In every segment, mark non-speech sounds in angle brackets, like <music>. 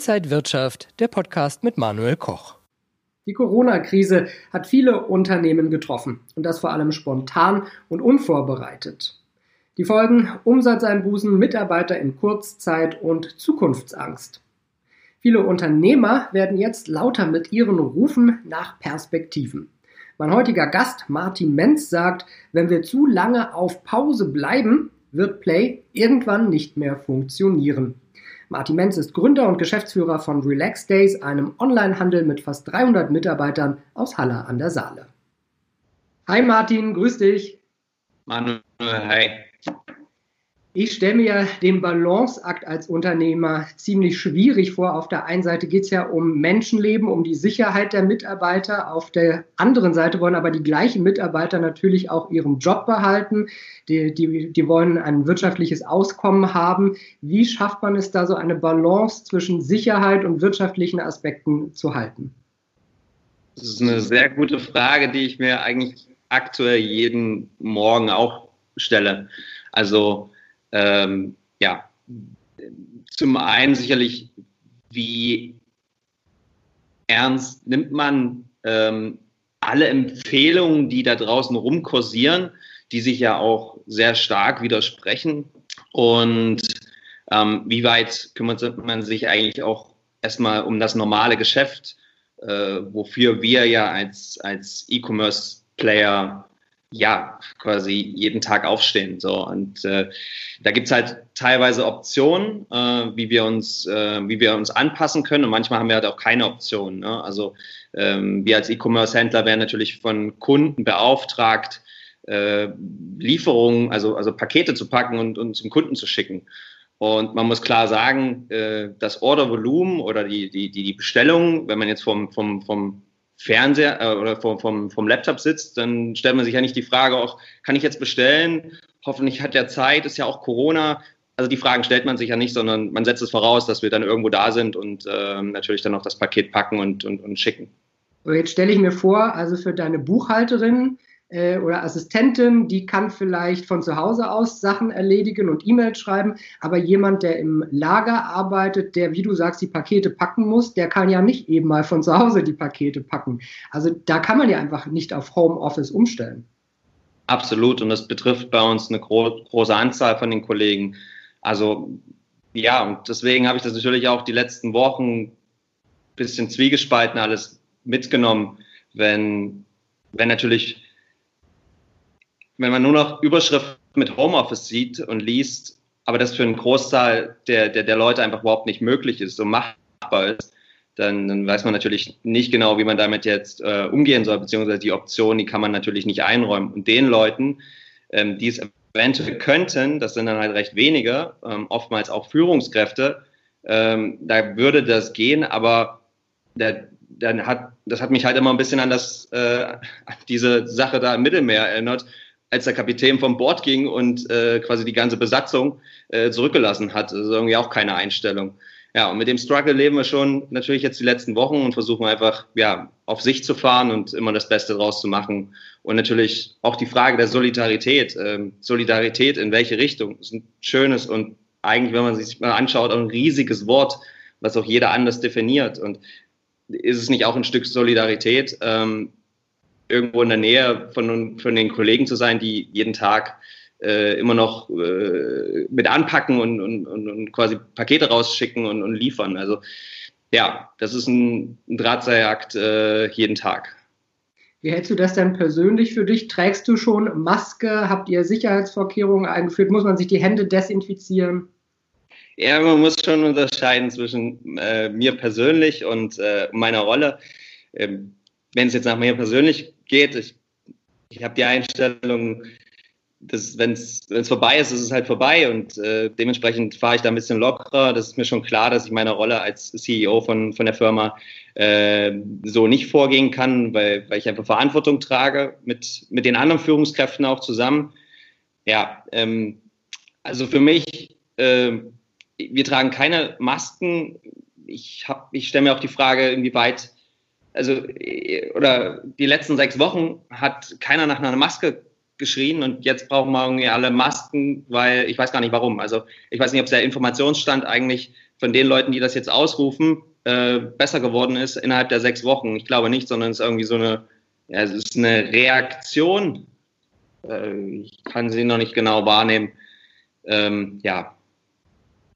Inside Wirtschaft, der Podcast mit Manuel Koch. Die Corona-Krise hat viele Unternehmen getroffen und das vor allem spontan und unvorbereitet. Die Folgen Umsatzeinbußen, Mitarbeiter in Kurzzeit und Zukunftsangst. Viele Unternehmer werden jetzt lauter mit ihren Rufen nach Perspektiven. Mein heutiger Gast Martin Menz sagt, wenn wir zu lange auf Pause bleiben, wird Play irgendwann nicht mehr funktionieren. Martin Menz ist Gründer und Geschäftsführer von Relax Days, einem Onlinehandel mit fast 300 Mitarbeitern aus Halle an der Saale. Hi Martin, grüß dich. Manuel, hi. Ich stelle mir den Balanceakt als Unternehmer ziemlich schwierig vor. Auf der einen Seite geht es ja um Menschenleben, um die Sicherheit der Mitarbeiter. Auf der anderen Seite wollen aber die gleichen Mitarbeiter natürlich auch ihren Job behalten. Die, die, die wollen ein wirtschaftliches Auskommen haben. Wie schafft man es da so eine Balance zwischen Sicherheit und wirtschaftlichen Aspekten zu halten? Das ist eine sehr gute Frage, die ich mir eigentlich aktuell jeden Morgen auch stelle. Also ähm, ja, zum einen sicherlich, wie ernst nimmt man ähm, alle Empfehlungen, die da draußen rumkursieren, die sich ja auch sehr stark widersprechen. Und ähm, wie weit kümmert man sich eigentlich auch erstmal um das normale Geschäft, äh, wofür wir ja als, als E-Commerce-Player ja, quasi jeden Tag aufstehen. So. Und äh, da gibt's halt teilweise Optionen, äh, wie, wir uns, äh, wie wir uns anpassen können. Und manchmal haben wir halt auch keine Optionen. Ne? Also ähm, wir als E-Commerce-Händler werden natürlich von Kunden beauftragt, äh, Lieferungen, also, also Pakete zu packen und, und zum Kunden zu schicken. Und man muss klar sagen, äh, das Ordervolumen oder die, die, die Bestellung, wenn man jetzt vom, vom, vom Fernseher äh, oder vom, vom, vom Laptop sitzt, dann stellt man sich ja nicht die Frage, auch, kann ich jetzt bestellen? Hoffentlich hat er Zeit, ist ja auch Corona. Also die Fragen stellt man sich ja nicht, sondern man setzt es voraus, dass wir dann irgendwo da sind und äh, natürlich dann auch das Paket packen und, und, und schicken. Jetzt stelle ich mir vor, also für deine Buchhalterin äh, oder Assistentin, die kann vielleicht von zu Hause aus Sachen erledigen und E-Mails schreiben, aber jemand, der im Lager arbeitet, der, wie du sagst, die Pakete packen muss, der kann ja nicht eben mal von zu Hause die Pakete packen. Also da kann man ja einfach nicht auf Homeoffice umstellen. Absolut, und das betrifft bei uns eine gro große Anzahl von den Kollegen. Also ja, und deswegen habe ich das natürlich auch die letzten Wochen ein bisschen zwiegespalten alles mitgenommen, wenn, wenn natürlich wenn man nur noch Überschriften mit Homeoffice sieht und liest, aber das für einen Großteil der, der, der Leute einfach überhaupt nicht möglich ist, so machbar ist, dann, dann weiß man natürlich nicht genau, wie man damit jetzt äh, umgehen soll, beziehungsweise die Option, die kann man natürlich nicht einräumen. Und den Leuten, ähm, die es eventuell könnten, das sind dann halt recht wenige, ähm, oftmals auch Führungskräfte, ähm, da würde das gehen, aber der, dann hat, das hat mich halt immer ein bisschen an das, äh, diese Sache da im Mittelmeer erinnert, als der Kapitän vom Bord ging und äh, quasi die ganze Besatzung äh, zurückgelassen hat. Das ist irgendwie auch keine Einstellung. Ja, und mit dem Struggle leben wir schon natürlich jetzt die letzten Wochen und versuchen einfach, ja, auf sich zu fahren und immer das Beste draus zu machen. Und natürlich auch die Frage der Solidarität. Ähm, Solidarität in welche Richtung? Das ist ein schönes und eigentlich, wenn man sich mal anschaut, auch ein riesiges Wort, was auch jeder anders definiert. Und ist es nicht auch ein Stück Solidarität, ähm, irgendwo in der Nähe von, von den Kollegen zu sein, die jeden Tag äh, immer noch äh, mit anpacken und, und, und, quasi Pakete rausschicken und, und liefern. Also ja, das ist ein, ein Drahtseilakt äh, jeden Tag. Wie hältst du das denn persönlich für dich? Trägst du schon Maske? Habt ihr Sicherheitsvorkehrungen eingeführt? Muss man sich die Hände desinfizieren? Ja, man muss schon unterscheiden zwischen äh, mir persönlich und äh, meiner Rolle. Ähm, wenn es jetzt nach mir persönlich geht, ich, ich habe die Einstellung, dass wenn es vorbei ist, ist es halt vorbei und äh, dementsprechend fahre ich da ein bisschen lockerer. Das ist mir schon klar, dass ich meine Rolle als CEO von, von der Firma äh, so nicht vorgehen kann, weil, weil ich einfach Verantwortung trage mit, mit den anderen Führungskräften auch zusammen. Ja, ähm, also für mich, äh, wir tragen keine Masken. Ich, ich stelle mir auch die Frage, inwieweit also oder die letzten sechs Wochen hat keiner nach einer Maske geschrien und jetzt brauchen wir irgendwie alle Masken, weil ich weiß gar nicht warum. Also ich weiß nicht, ob der Informationsstand eigentlich von den Leuten, die das jetzt ausrufen, äh, besser geworden ist innerhalb der sechs Wochen. Ich glaube nicht, sondern es ist irgendwie so eine, ja, es ist eine Reaktion. Äh, ich kann sie noch nicht genau wahrnehmen. Ähm, ja,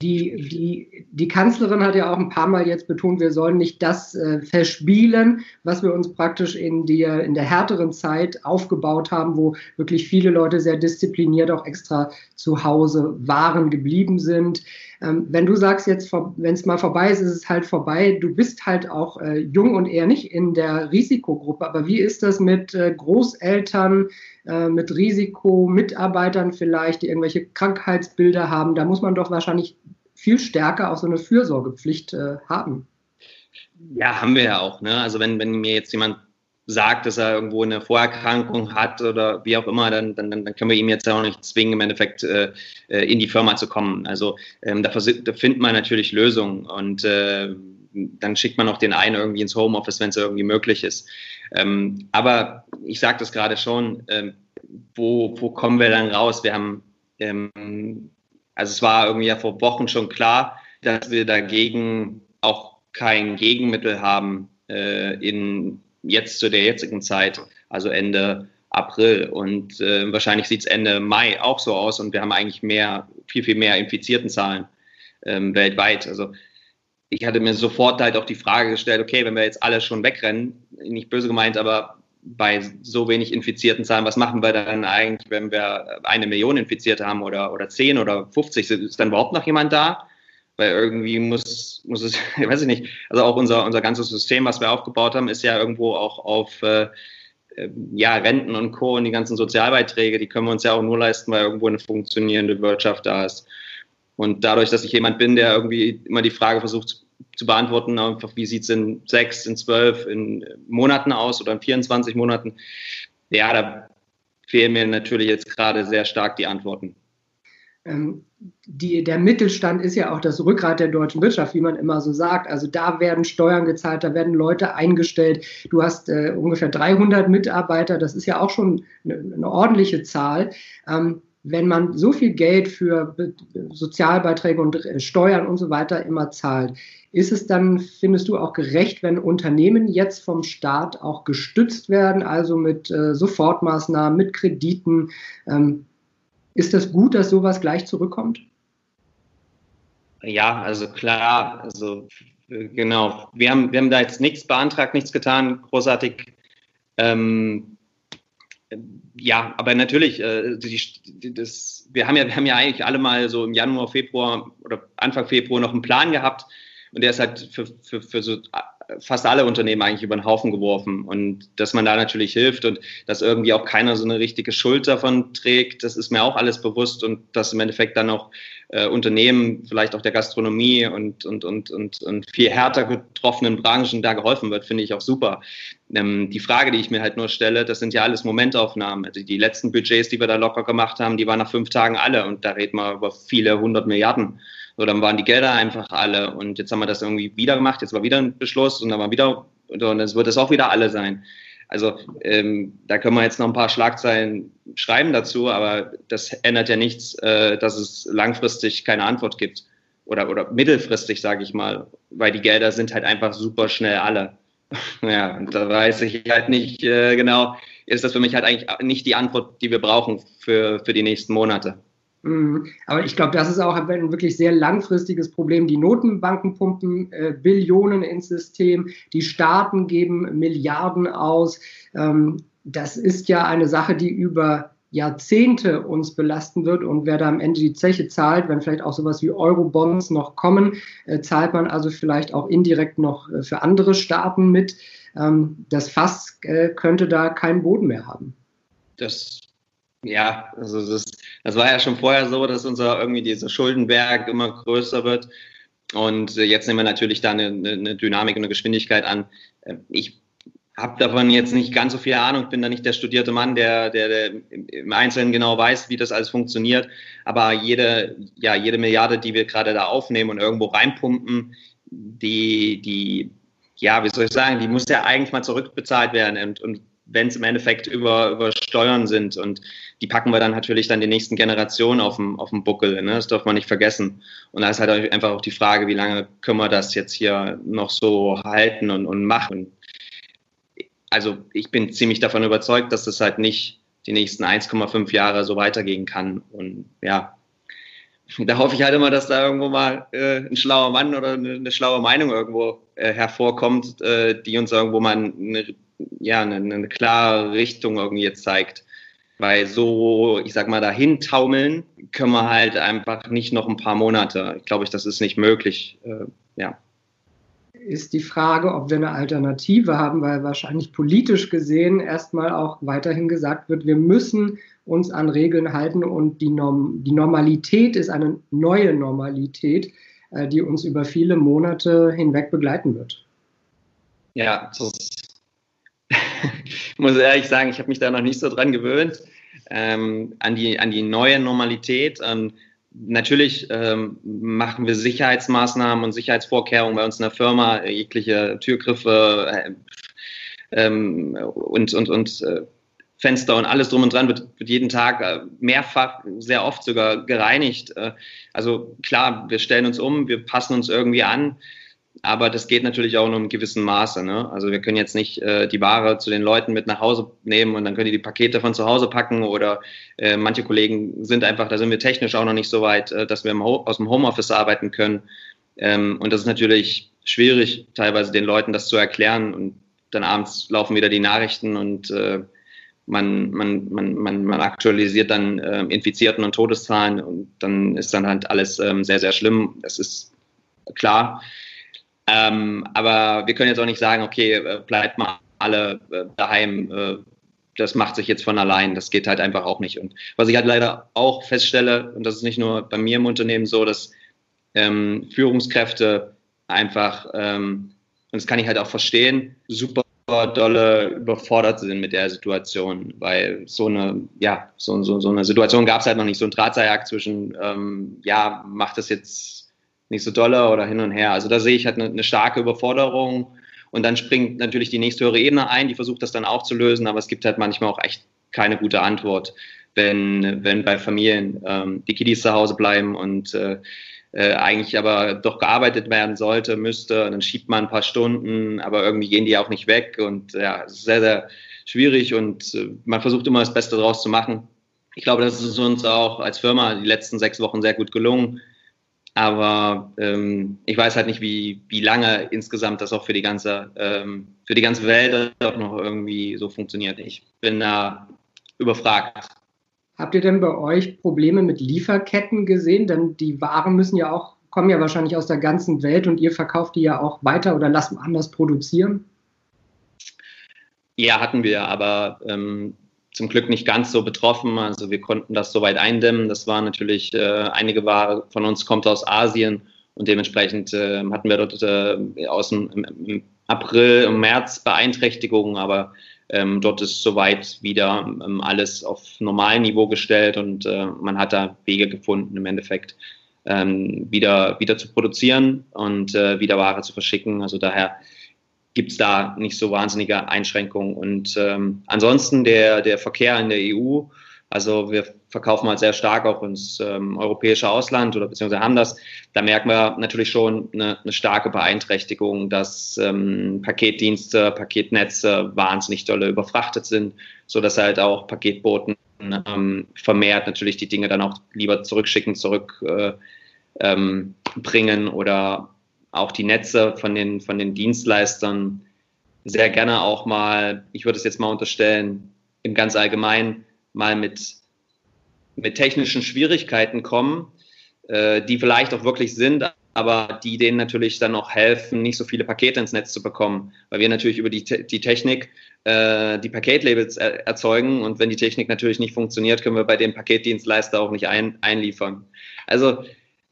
die, die, die Kanzlerin hat ja auch ein paar Mal jetzt betont, wir sollen nicht das äh, verspielen, was wir uns praktisch in der, in der härteren Zeit aufgebaut haben, wo wirklich viele Leute sehr diszipliniert auch extra zu Hause waren, geblieben sind. Ähm, wenn du sagst jetzt, wenn es mal vorbei ist, ist es halt vorbei. Du bist halt auch äh, jung und eher nicht in der Risikogruppe. Aber wie ist das mit äh, Großeltern, äh, mit Risikomitarbeitern vielleicht, die irgendwelche Krankheitsbilder haben? Da muss man doch wahrscheinlich viel stärker auch so eine Fürsorgepflicht äh, haben. Ja, haben wir ja auch. Ne? Also wenn, wenn mir jetzt jemand sagt, dass er irgendwo eine Vorerkrankung hat oder wie auch immer, dann, dann, dann können wir ihm jetzt auch nicht zwingen, im Endeffekt äh, äh in die Firma zu kommen. Also ähm, da, da, findet man natürlich Lösungen und äh, dann schickt man auch den einen irgendwie ins Homeoffice, wenn es irgendwie möglich ist. Ähm, aber ich sage das gerade schon, ähm, wo, wo kommen wir dann raus? Wir haben, ähm, also es war irgendwie ja vor Wochen schon klar, dass wir dagegen auch kein Gegenmittel haben äh, in jetzt zu der jetzigen Zeit, also Ende April. Und äh, wahrscheinlich sieht es Ende Mai auch so aus und wir haben eigentlich mehr, viel, viel mehr infizierten Zahlen ähm, weltweit. Also ich hatte mir sofort halt auch die Frage gestellt, okay, wenn wir jetzt alle schon wegrennen, nicht böse gemeint, aber bei so wenig infizierten Zahlen, was machen wir dann eigentlich, wenn wir eine Million Infizierte haben oder, oder zehn oder 50? Ist dann überhaupt noch jemand da? Weil irgendwie muss, muss es, <laughs> weiß ich nicht, also auch unser, unser ganzes System, was wir aufgebaut haben, ist ja irgendwo auch auf äh, äh, ja, Renten und Co. und die ganzen Sozialbeiträge, die können wir uns ja auch nur leisten, weil irgendwo eine funktionierende Wirtschaft da ist. Und dadurch, dass ich jemand bin, der irgendwie immer die Frage versucht zu beantworten, einfach wie sieht es in sechs, in zwölf, in Monaten aus oder in 24 Monaten, ja, da fehlen mir natürlich jetzt gerade sehr stark die Antworten ähm, die, der Mittelstand ist ja auch das Rückgrat der deutschen Wirtschaft, wie man immer so sagt. Also da werden Steuern gezahlt, da werden Leute eingestellt. Du hast äh, ungefähr 300 Mitarbeiter, das ist ja auch schon eine, eine ordentliche Zahl. Ähm, wenn man so viel Geld für Sozialbeiträge und äh, Steuern und so weiter immer zahlt, ist es dann, findest du, auch gerecht, wenn Unternehmen jetzt vom Staat auch gestützt werden, also mit äh, Sofortmaßnahmen, mit Krediten? Ähm, ist das gut, dass sowas gleich zurückkommt? Ja, also klar, also genau. Wir haben, wir haben da jetzt nichts beantragt, nichts getan, großartig. Ähm, ja, aber natürlich, äh, die, das, wir, haben ja, wir haben ja eigentlich alle mal so im Januar, Februar oder Anfang Februar noch einen Plan gehabt und der ist halt für, für, für so fast alle Unternehmen eigentlich über den Haufen geworfen. Und dass man da natürlich hilft und dass irgendwie auch keiner so eine richtige Schuld davon trägt, das ist mir auch alles bewusst und dass im Endeffekt dann auch äh, Unternehmen, vielleicht auch der Gastronomie und, und, und, und, und viel härter getroffenen Branchen da geholfen wird, finde ich auch super. Ähm, die Frage, die ich mir halt nur stelle, das sind ja alles Momentaufnahmen. Also die letzten Budgets, die wir da locker gemacht haben, die waren nach fünf Tagen alle und da reden wir über viele hundert Milliarden. So, dann waren die Gelder einfach alle und jetzt haben wir das irgendwie wieder gemacht, jetzt war wieder ein Beschluss und dann war wieder, und es wird es auch wieder alle sein. Also ähm, da können wir jetzt noch ein paar Schlagzeilen schreiben dazu, aber das ändert ja nichts, äh, dass es langfristig keine Antwort gibt. Oder, oder mittelfristig, sage ich mal, weil die Gelder sind halt einfach super schnell alle. <laughs> ja, und da weiß ich halt nicht äh, genau, ist das für mich halt eigentlich nicht die Antwort, die wir brauchen für, für die nächsten Monate. Mhm. Aber ich glaube, das ist auch ein wirklich sehr langfristiges Problem. Die Notenbanken pumpen äh, Billionen ins System, die Staaten geben Milliarden aus. Ähm, das ist ja eine Sache, die über Jahrzehnte uns belasten wird und wer da am Ende die Zeche zahlt, wenn vielleicht auch sowas wie Eurobonds noch kommen, äh, zahlt man also vielleicht auch indirekt noch äh, für andere Staaten mit. Ähm, das Fass äh, könnte da keinen Boden mehr haben. Das ja, also das, das war ja schon vorher so, dass unser irgendwie dieser Schuldenberg immer größer wird. Und äh, jetzt nehmen wir natürlich da eine, eine Dynamik und eine Geschwindigkeit an. Äh, ich habe davon jetzt nicht ganz so viel Ahnung. Bin da nicht der studierte Mann, der, der, der im Einzelnen genau weiß, wie das alles funktioniert. Aber jede, ja, jede Milliarde, die wir gerade da aufnehmen und irgendwo reinpumpen, die, die, ja, wie soll ich sagen, die muss ja eigentlich mal zurückbezahlt werden. Und, und wenn es im Endeffekt über, über Steuern sind. Und die packen wir dann natürlich dann die nächsten Generationen auf dem, auf dem Buckel. Ne? Das darf man nicht vergessen. Und da ist halt einfach auch die Frage, wie lange können wir das jetzt hier noch so halten und, und machen. Also ich bin ziemlich davon überzeugt, dass das halt nicht die nächsten 1,5 Jahre so weitergehen kann. Und ja, <laughs> da hoffe ich halt immer, dass da irgendwo mal äh, ein schlauer Mann oder eine, eine schlaue Meinung irgendwo äh, hervorkommt, äh, die uns irgendwo mal eine, ja, eine, eine klare Richtung irgendwie jetzt zeigt. Weil so, ich sag mal, dahin taumeln können wir halt einfach nicht noch ein paar Monate. Ich glaube, das ist nicht möglich. Äh, ja ist die Frage, ob wir eine Alternative haben, weil wahrscheinlich politisch gesehen erstmal auch weiterhin gesagt wird, wir müssen uns an Regeln halten und die, Norm die Normalität ist eine neue Normalität, äh, die uns über viele Monate hinweg begleiten wird. Ja, ist, <laughs> ich muss ehrlich sagen, ich habe mich da noch nicht so dran gewöhnt, ähm, an, die, an die neue Normalität. Ähm, Natürlich ähm, machen wir Sicherheitsmaßnahmen und Sicherheitsvorkehrungen bei uns in der Firma, jegliche Türgriffe äh, ähm, und, und, und äh, Fenster und alles drum und dran wird, wird jeden Tag äh, mehrfach, sehr oft sogar gereinigt. Äh, also klar, wir stellen uns um, wir passen uns irgendwie an, aber das geht natürlich auch nur im gewissen Maße. Ne? Also wir können jetzt nicht äh, die Ware zu den Leuten mit nach Hause nehmen und dann können die die Pakete von zu Hause packen oder äh, manche Kollegen sind einfach, da sind wir technisch auch noch nicht so weit, äh, dass wir im aus dem Homeoffice arbeiten können. Ähm, und das ist natürlich schwierig, teilweise den Leuten das zu erklären und dann abends laufen wieder die Nachrichten und äh, man, man, man, man, man aktualisiert dann äh, Infizierten und Todeszahlen und dann ist dann halt alles ähm, sehr, sehr schlimm. Das ist klar. Ähm, aber wir können jetzt auch nicht sagen, okay, äh, bleibt mal alle äh, daheim. Äh, das macht sich jetzt von allein. Das geht halt einfach auch nicht. Und was ich halt leider auch feststelle, und das ist nicht nur bei mir im Unternehmen so, dass ähm, Führungskräfte einfach, ähm, und das kann ich halt auch verstehen, super dolle überfordert sind mit der Situation, weil so eine, ja, so, so, so eine Situation gab es halt noch nicht, so ein Drahtseiljagd zwischen, ähm, ja, macht das jetzt nicht so dolle oder hin und her. Also da sehe ich halt eine, eine starke Überforderung und dann springt natürlich die nächsthöhere Ebene ein, die versucht das dann auch zu lösen, aber es gibt halt manchmal auch echt keine gute Antwort, wenn, wenn bei Familien ähm, die Kiddies zu Hause bleiben und äh, äh, eigentlich aber doch gearbeitet werden sollte, müsste, dann schiebt man ein paar Stunden, aber irgendwie gehen die auch nicht weg und ja, sehr, sehr schwierig und äh, man versucht immer das Beste daraus zu machen. Ich glaube, das ist uns auch als Firma die letzten sechs Wochen sehr gut gelungen. Aber ähm, ich weiß halt nicht, wie, wie lange insgesamt das auch für die ganze, ähm, für die ganze Welt auch noch irgendwie so funktioniert. Ich bin da überfragt. Habt ihr denn bei euch Probleme mit Lieferketten gesehen? Denn die Waren müssen ja auch, kommen ja wahrscheinlich aus der ganzen Welt und ihr verkauft die ja auch weiter oder lasst anders produzieren? Ja, hatten wir, aber ähm, zum Glück nicht ganz so betroffen. Also wir konnten das soweit eindämmen. Das war natürlich, äh, einige Ware von uns kommt aus Asien und dementsprechend äh, hatten wir dort äh, aus dem im April, im März Beeinträchtigungen, aber ähm, dort ist soweit wieder ähm, alles auf normalen Niveau gestellt und äh, man hat da Wege gefunden im Endeffekt ähm, wieder, wieder zu produzieren und äh, wieder Ware zu verschicken. Also daher gibt es da nicht so wahnsinnige Einschränkungen. Und ähm, ansonsten der, der Verkehr in der EU, also wir verkaufen halt sehr stark auch ins ähm, europäische Ausland oder beziehungsweise haben das. Da merken wir natürlich schon eine, eine starke Beeinträchtigung, dass ähm, Paketdienste, Paketnetze wahnsinnig dolle überfrachtet sind, so dass halt auch Paketboten ähm, vermehrt natürlich die Dinge dann auch lieber zurückschicken, zurückbringen äh, ähm, bringen oder auch die Netze von den, von den Dienstleistern sehr gerne auch mal, ich würde es jetzt mal unterstellen, im ganz allgemein mal mit, mit technischen Schwierigkeiten kommen, äh, die vielleicht auch wirklich sind, aber die denen natürlich dann auch helfen, nicht so viele Pakete ins Netz zu bekommen, weil wir natürlich über die, die Technik äh, die Paketlabels er erzeugen und wenn die Technik natürlich nicht funktioniert, können wir bei dem Paketdienstleister auch nicht ein, einliefern. Also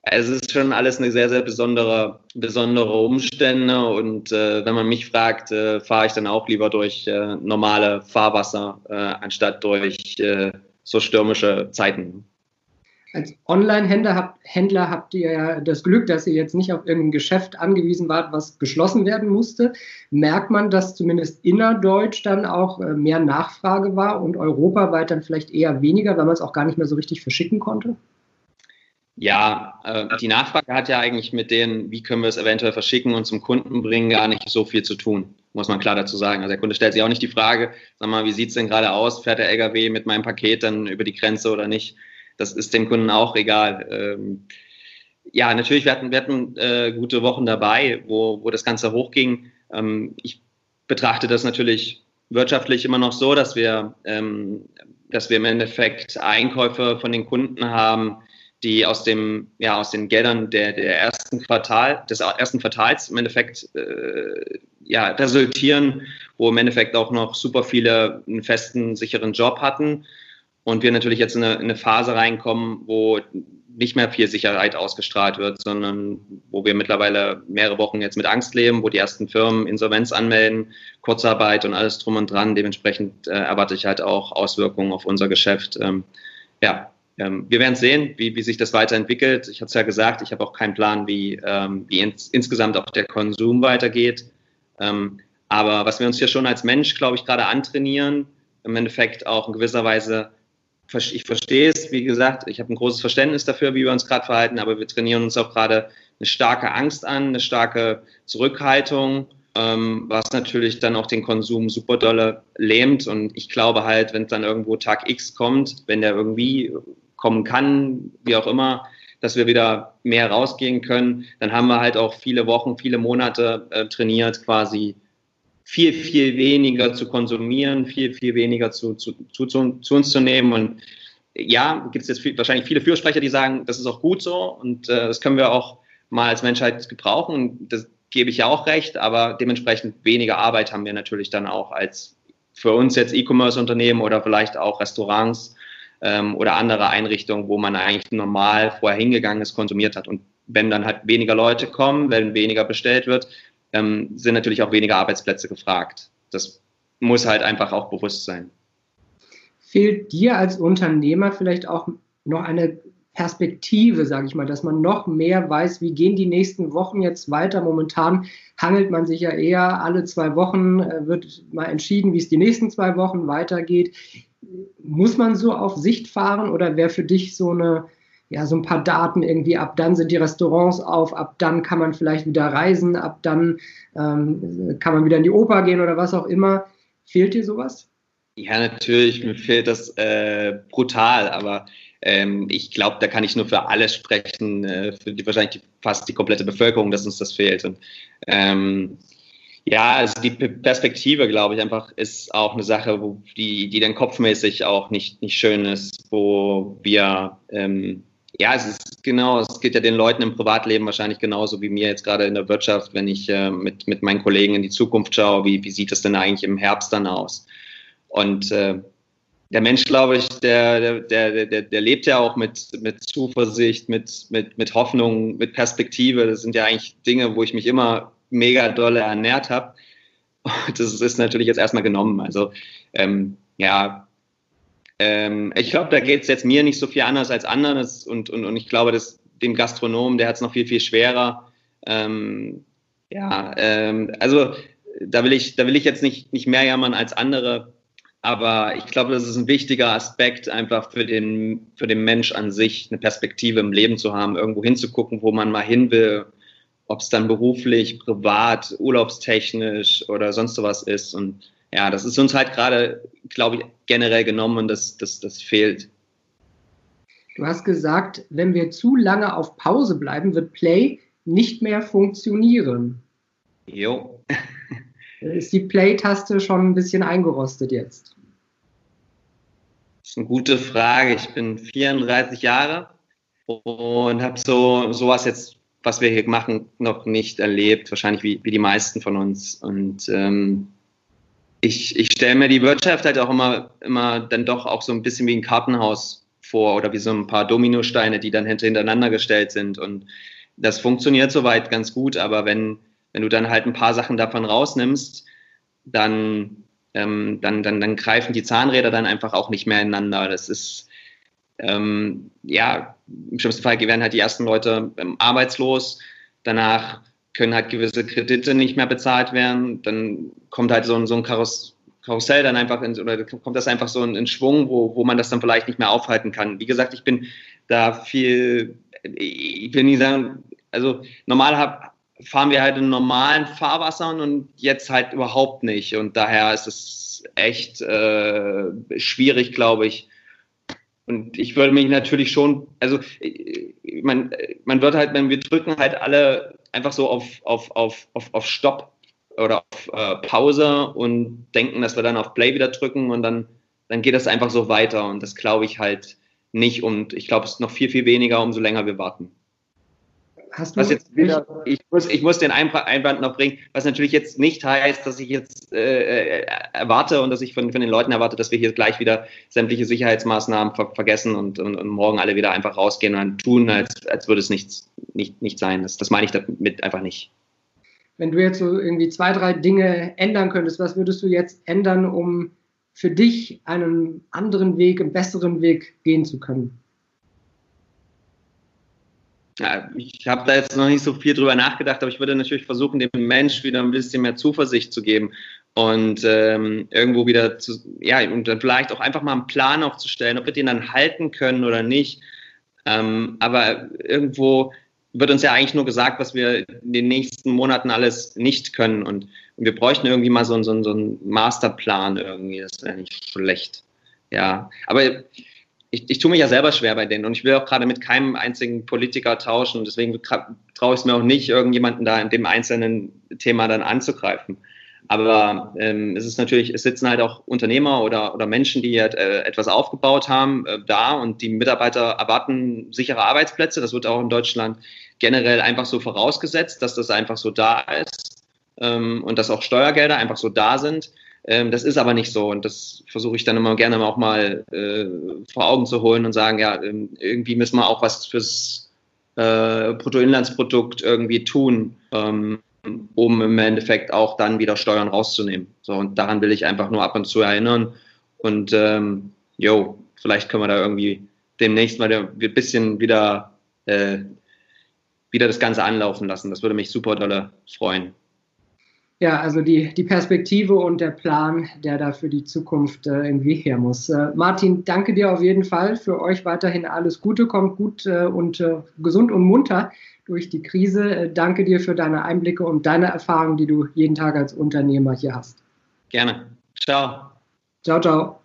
es ist schon alles eine sehr, sehr besondere, besondere Umstände und äh, wenn man mich fragt, äh, fahre ich dann auch lieber durch äh, normale Fahrwasser, äh, anstatt durch äh, so stürmische Zeiten. Als Online-Händler habt, Händler habt ihr ja das Glück, dass ihr jetzt nicht auf irgendein Geschäft angewiesen wart, was geschlossen werden musste. Merkt man, dass zumindest innerdeutsch dann auch äh, mehr Nachfrage war und europaweit dann vielleicht eher weniger, weil man es auch gar nicht mehr so richtig verschicken konnte? Ja, äh, die Nachfrage hat ja eigentlich mit denen, wie können wir es eventuell verschicken und zum Kunden bringen, gar nicht so viel zu tun, muss man klar dazu sagen. Also der Kunde stellt sich auch nicht die Frage, sag mal, wie sieht es denn gerade aus? Fährt der LKW mit meinem Paket dann über die Grenze oder nicht? Das ist dem Kunden auch egal. Ähm, ja, natürlich, wir hatten, wir hatten äh, gute Wochen dabei, wo, wo das Ganze hochging. Ähm, ich betrachte das natürlich wirtschaftlich immer noch so, dass wir, ähm, dass wir im Endeffekt Einkäufe von den Kunden haben, die aus dem, ja, aus den Geldern der, der ersten Quartal, des ersten Quartals im Endeffekt äh, ja, resultieren, wo im Endeffekt auch noch super viele einen festen, sicheren Job hatten und wir natürlich jetzt in eine, in eine Phase reinkommen, wo nicht mehr viel Sicherheit ausgestrahlt wird, sondern wo wir mittlerweile mehrere Wochen jetzt mit Angst leben, wo die ersten Firmen Insolvenz anmelden, Kurzarbeit und alles drum und dran. Dementsprechend äh, erwarte ich halt auch Auswirkungen auf unser Geschäft. Ähm, ja, ähm, wir werden sehen, wie, wie sich das weiterentwickelt. Ich habe es ja gesagt, ich habe auch keinen Plan, wie, ähm, wie ins, insgesamt auch der Konsum weitergeht. Ähm, aber was wir uns hier schon als Mensch, glaube ich, gerade antrainieren, im Endeffekt auch in gewisser Weise ich verstehe es, wie gesagt, ich habe ein großes Verständnis dafür, wie wir uns gerade verhalten, aber wir trainieren uns auch gerade eine starke Angst an, eine starke Zurückhaltung, ähm, was natürlich dann auch den Konsum super dolle lähmt. Und ich glaube halt, wenn dann irgendwo Tag X kommt, wenn der irgendwie kommen kann, wie auch immer, dass wir wieder mehr rausgehen können, dann haben wir halt auch viele Wochen, viele Monate äh, trainiert, quasi viel, viel weniger zu konsumieren, viel, viel weniger zu, zu, zu, zu uns zu nehmen. Und ja, gibt es jetzt viel, wahrscheinlich viele Fürsprecher, die sagen, das ist auch gut so und äh, das können wir auch mal als Menschheit gebrauchen. Und das gebe ich ja auch recht, aber dementsprechend weniger Arbeit haben wir natürlich dann auch als für uns jetzt E-Commerce-Unternehmen oder vielleicht auch Restaurants ähm, oder andere Einrichtungen, wo man eigentlich normal vorher hingegangen ist, konsumiert hat. Und wenn dann halt weniger Leute kommen, wenn weniger bestellt wird, ähm, sind natürlich auch weniger Arbeitsplätze gefragt. Das muss halt einfach auch bewusst sein. Fehlt dir als Unternehmer vielleicht auch noch eine Perspektive, sage ich mal, dass man noch mehr weiß, wie gehen die nächsten Wochen jetzt weiter. Momentan hangelt man sich ja eher alle zwei Wochen, äh, wird mal entschieden, wie es die nächsten zwei Wochen weitergeht. Muss man so auf Sicht fahren oder wäre für dich so eine ja, so ein paar Daten irgendwie, ab dann sind die Restaurants auf, ab dann kann man vielleicht wieder reisen, ab dann ähm, kann man wieder in die Oper gehen oder was auch immer. Fehlt dir sowas? Ja, natürlich, mir fehlt das äh, brutal, aber ähm, ich glaube, da kann ich nur für alle sprechen, äh, für die, wahrscheinlich fast die komplette Bevölkerung, dass uns das fehlt. Und ähm, ja, also die Perspektive, glaube ich, einfach ist auch eine Sache, wo die, die dann kopfmäßig auch nicht, nicht schön ist, wo wir ähm, ja, es ist genau, es geht ja den Leuten im Privatleben wahrscheinlich genauso wie mir jetzt gerade in der Wirtschaft, wenn ich äh, mit, mit meinen Kollegen in die Zukunft schaue, wie, wie sieht es denn eigentlich im Herbst dann aus? Und äh, der Mensch, glaube ich, der, der, der, der lebt ja auch mit, mit Zuversicht, mit, mit, mit Hoffnung, mit Perspektive. Das sind ja eigentlich Dinge, wo ich mich immer mega dolle ernährt habe. Das ist natürlich jetzt erstmal genommen. Also ähm, ja, ähm, ich glaube, da geht es jetzt mir nicht so viel anders als anderen. Und, und, und ich glaube, dass dem Gastronomen, der hat es noch viel, viel schwerer. Ähm, ja, ähm, also da will ich, da will ich jetzt nicht, nicht mehr jammern als andere. Aber ich glaube, das ist ein wichtiger Aspekt, einfach für den, für den Mensch an sich eine Perspektive im Leben zu haben, irgendwo hinzugucken, wo man mal hin will, ob es dann beruflich, privat, urlaubstechnisch oder sonst sowas ist. Und ja, das ist uns halt gerade, glaube ich, generell genommen und das, das, das fehlt. Du hast gesagt, wenn wir zu lange auf Pause bleiben, wird Play nicht mehr funktionieren. Jo. <laughs> ist die Play-Taste schon ein bisschen eingerostet jetzt? Das ist eine gute Frage. Ich bin 34 Jahre und habe so sowas jetzt, was wir hier machen, noch nicht erlebt. Wahrscheinlich wie, wie die meisten von uns. Und ähm, ich, ich stelle mir die Wirtschaft halt auch immer, immer dann doch auch so ein bisschen wie ein Kartenhaus vor oder wie so ein paar Dominosteine, die dann hintereinander gestellt sind. Und das funktioniert soweit ganz gut, aber wenn, wenn du dann halt ein paar Sachen davon rausnimmst, dann, ähm, dann, dann, dann greifen die Zahnräder dann einfach auch nicht mehr ineinander. Das ist, ähm, ja, im schlimmsten Fall werden halt die ersten Leute ähm, arbeitslos. Danach können halt gewisse Kredite nicht mehr bezahlt werden. Dann kommt halt so ein, so ein Karuss Karussell dann einfach in, oder kommt das einfach so in, in Schwung, wo, wo man das dann vielleicht nicht mehr aufhalten kann. Wie gesagt, ich bin da viel, ich will nie sagen, also normal hab, fahren wir halt in normalen Fahrwassern und jetzt halt überhaupt nicht. Und daher ist es echt äh, schwierig, glaube ich. Und ich würde mich natürlich schon, also man, man wird halt, wenn wir drücken halt alle einfach so auf, auf, auf, auf, auf Stopp oder auf äh, Pause und denken, dass wir dann auf Play wieder drücken und dann, dann geht das einfach so weiter. Und das glaube ich halt nicht. Und ich glaube, es ist noch viel, viel weniger, umso länger wir warten. Hast du was jetzt wieder, ich muss, ich muss den Einwand noch bringen, was natürlich jetzt nicht heißt, dass ich jetzt äh, äh, erwarte und dass ich von, von den Leuten erwarte, dass wir hier gleich wieder sämtliche Sicherheitsmaßnahmen ver vergessen und, und, und, morgen alle wieder einfach rausgehen und tun, als, als würde es nichts, nicht, nicht sein. Das, das meine ich damit einfach nicht. Wenn du jetzt so irgendwie zwei, drei Dinge ändern könntest, was würdest du jetzt ändern, um für dich einen anderen Weg, einen besseren Weg gehen zu können? Ja, ich habe da jetzt noch nicht so viel drüber nachgedacht, aber ich würde natürlich versuchen, dem Mensch wieder ein bisschen mehr Zuversicht zu geben und ähm, irgendwo wieder zu, ja, und dann vielleicht auch einfach mal einen Plan aufzustellen, ob wir den dann halten können oder nicht. Ähm, aber irgendwo wird uns ja eigentlich nur gesagt, was wir in den nächsten Monaten alles nicht können und, und wir bräuchten irgendwie mal so, so, so einen Masterplan irgendwie, das wäre nicht schlecht. Ja, aber ich, ich tue mich ja selber schwer bei denen und ich will auch gerade mit keinem einzigen Politiker tauschen und deswegen traue ich es mir auch nicht, irgendjemanden da in dem einzelnen Thema dann anzugreifen. Aber ähm, es ist natürlich, es sitzen halt auch Unternehmer oder, oder Menschen, die halt, äh, etwas aufgebaut haben, äh, da und die Mitarbeiter erwarten sichere Arbeitsplätze. Das wird auch in Deutschland generell einfach so vorausgesetzt, dass das einfach so da ist ähm, und dass auch Steuergelder einfach so da sind. Ähm, das ist aber nicht so und das versuche ich dann immer gerne auch mal äh, vor Augen zu holen und sagen, ja, ähm, irgendwie müssen wir auch was fürs äh, Bruttoinlandsprodukt irgendwie tun, ähm, um im Endeffekt auch dann wieder Steuern rauszunehmen. So und daran will ich einfach nur ab und zu erinnern und ähm, jo, vielleicht können wir da irgendwie demnächst mal ein bisschen wieder äh, wieder das Ganze anlaufen lassen. Das würde mich super dolle freuen. Ja, also die, die Perspektive und der Plan, der da für die Zukunft äh, irgendwie her muss. Äh, Martin, danke dir auf jeden Fall. Für euch weiterhin alles Gute, kommt gut äh, und äh, gesund und munter durch die Krise. Äh, danke dir für deine Einblicke und deine Erfahrungen, die du jeden Tag als Unternehmer hier hast. Gerne. Ciao. Ciao, ciao.